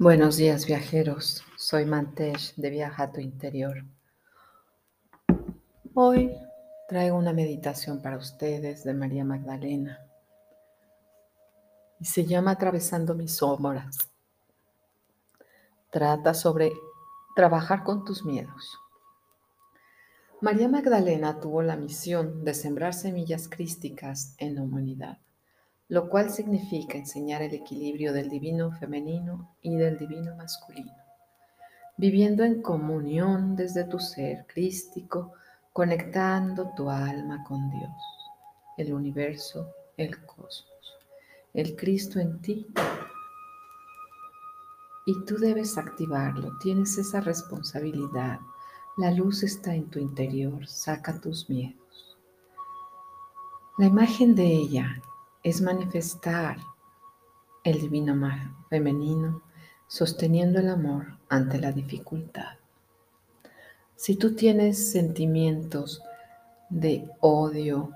Buenos días viajeros, soy Mantesh de Viaja a tu Interior. Hoy traigo una meditación para ustedes de María Magdalena y se llama Atravesando mis sombras. Trata sobre trabajar con tus miedos. María Magdalena tuvo la misión de sembrar semillas crísticas en la humanidad lo cual significa enseñar el equilibrio del divino femenino y del divino masculino, viviendo en comunión desde tu ser crístico, conectando tu alma con Dios, el universo, el cosmos, el Cristo en ti. Y tú debes activarlo, tienes esa responsabilidad. La luz está en tu interior, saca tus miedos. La imagen de ella es manifestar el divino femenino sosteniendo el amor ante la dificultad. Si tú tienes sentimientos de odio,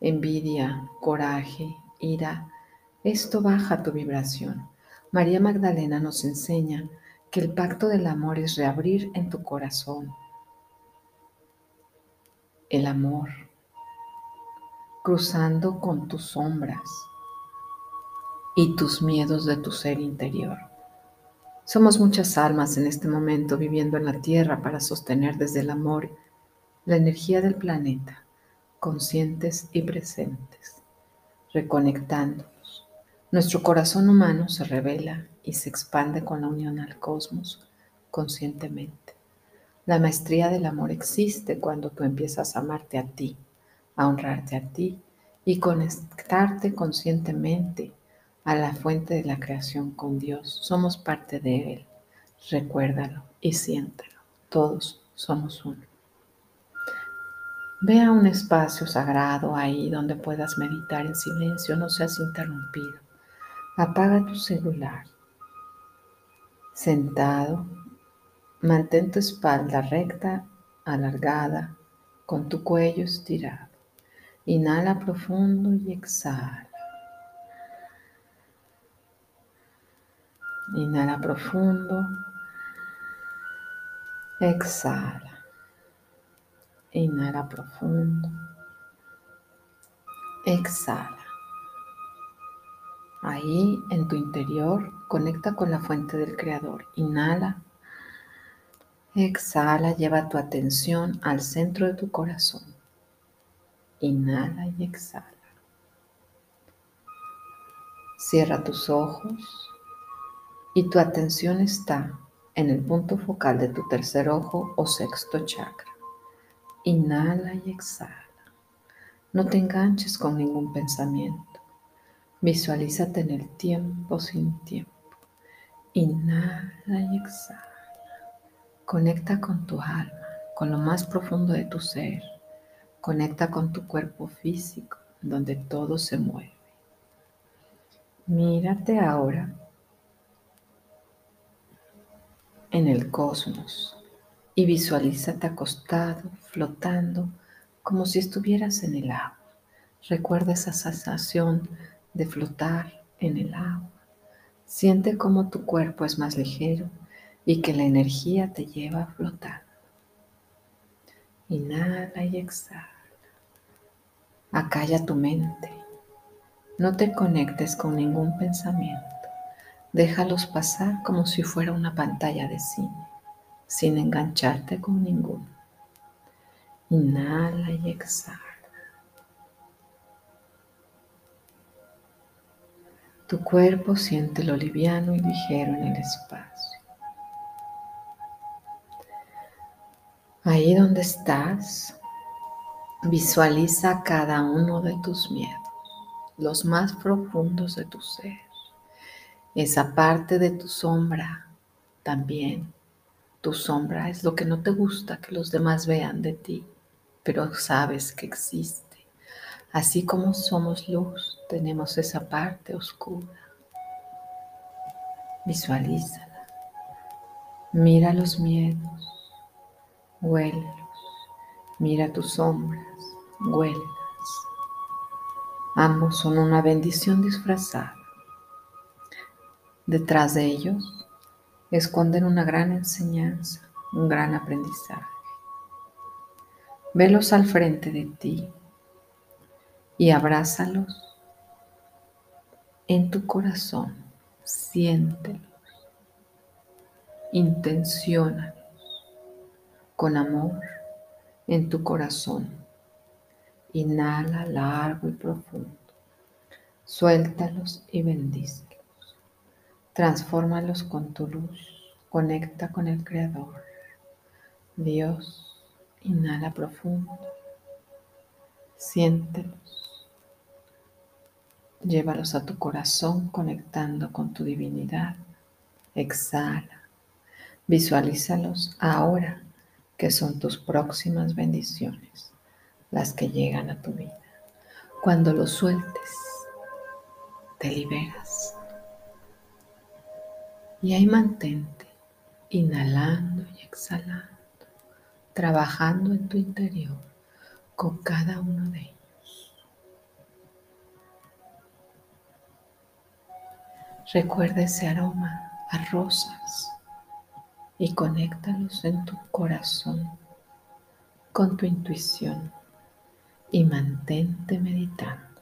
envidia, coraje, ira, esto baja tu vibración. María Magdalena nos enseña que el pacto del amor es reabrir en tu corazón el amor, cruzando con tus sombras y tus miedos de tu ser interior. Somos muchas almas en este momento viviendo en la Tierra para sostener desde el amor la energía del planeta, conscientes y presentes, reconectándonos. Nuestro corazón humano se revela y se expande con la unión al cosmos conscientemente. La maestría del amor existe cuando tú empiezas a amarte a ti a honrarte a ti y conectarte conscientemente a la fuente de la creación con Dios. Somos parte de Él. Recuérdalo y siéntelo. Todos somos uno. Ve a un espacio sagrado ahí donde puedas meditar en silencio, no seas interrumpido. Apaga tu celular. Sentado, mantén tu espalda recta, alargada, con tu cuello estirado. Inhala profundo y exhala. Inhala profundo. Exhala. Inhala profundo. Exhala. Ahí en tu interior conecta con la fuente del Creador. Inhala. Exhala, lleva tu atención al centro de tu corazón. Inhala y exhala. Cierra tus ojos y tu atención está en el punto focal de tu tercer ojo o sexto chakra. Inhala y exhala. No te enganches con ningún pensamiento. Visualízate en el tiempo sin tiempo. Inhala y exhala. Conecta con tu alma, con lo más profundo de tu ser. Conecta con tu cuerpo físico, donde todo se mueve. Mírate ahora en el cosmos y visualízate acostado, flotando, como si estuvieras en el agua. Recuerda esa sensación de flotar en el agua. Siente cómo tu cuerpo es más ligero y que la energía te lleva a flotar. Inhala y exhala. Acalla tu mente. No te conectes con ningún pensamiento. Déjalos pasar como si fuera una pantalla de cine, sin engancharte con ninguno. Inhala y exhala. Tu cuerpo siente lo liviano y ligero en el espacio. Ahí donde estás, Visualiza cada uno de tus miedos, los más profundos de tu ser, esa parte de tu sombra también. Tu sombra es lo que no te gusta que los demás vean de ti, pero sabes que existe. Así como somos luz, tenemos esa parte oscura. Visualízala. Mira los miedos. Huélelos. Mira tus sombras huelgas. Ambos son una bendición disfrazada. Detrás de ellos esconden una gran enseñanza, un gran aprendizaje. Velos al frente de ti y abrázalos en tu corazón. Siéntelos, intenciónalos con amor en tu corazón. Inhala largo y profundo. Suéltalos y bendícelos. Transfórmalos con tu luz. Conecta con el Creador. Dios, inhala profundo. Siéntelos. Llévalos a tu corazón conectando con tu divinidad. Exhala. Visualízalos ahora que son tus próximas bendiciones, las que llegan a tu vida. Cuando los sueltes, te liberas. Y ahí mantente, inhalando y exhalando, trabajando en tu interior con cada uno de ellos. Recuerda ese aroma a rosas y conéctalos en tu corazón con tu intuición y mantente meditando.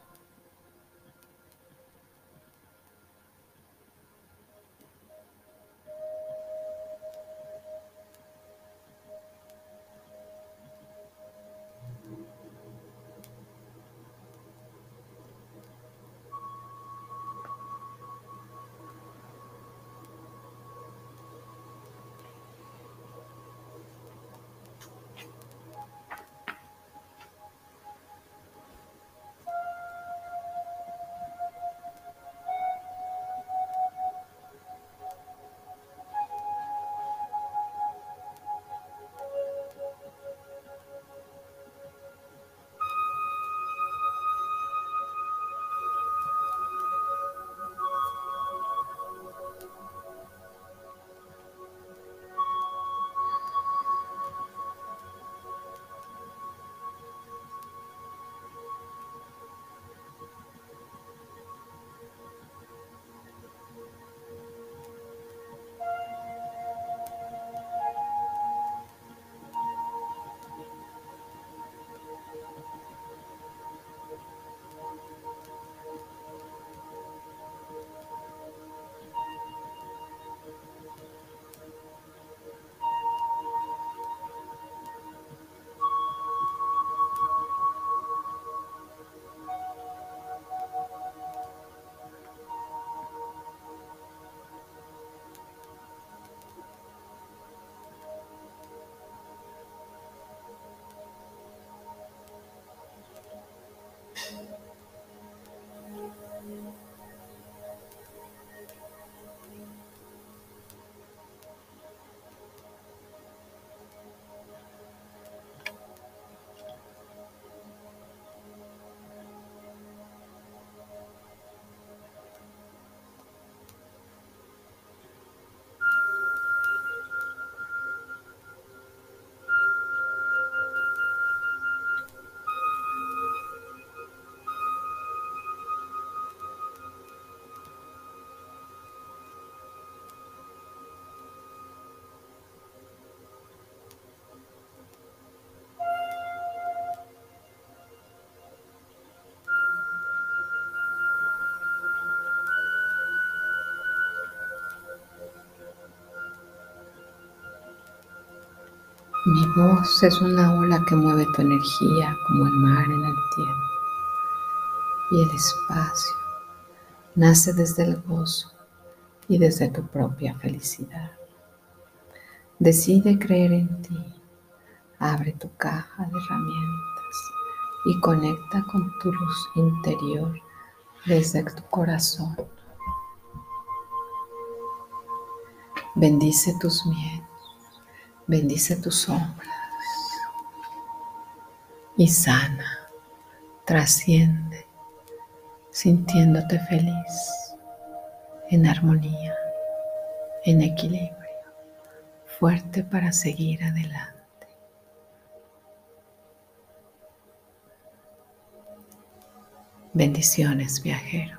Mi voz es una ola que mueve tu energía como el mar en el tiempo. Y el espacio nace desde el gozo y desde tu propia felicidad. Decide creer en ti. Abre tu caja de herramientas y conecta con tu luz interior desde tu corazón. Bendice tus miedos Bendice tus sombras y sana, trasciende, sintiéndote feliz, en armonía, en equilibrio, fuerte para seguir adelante. Bendiciones, viajero.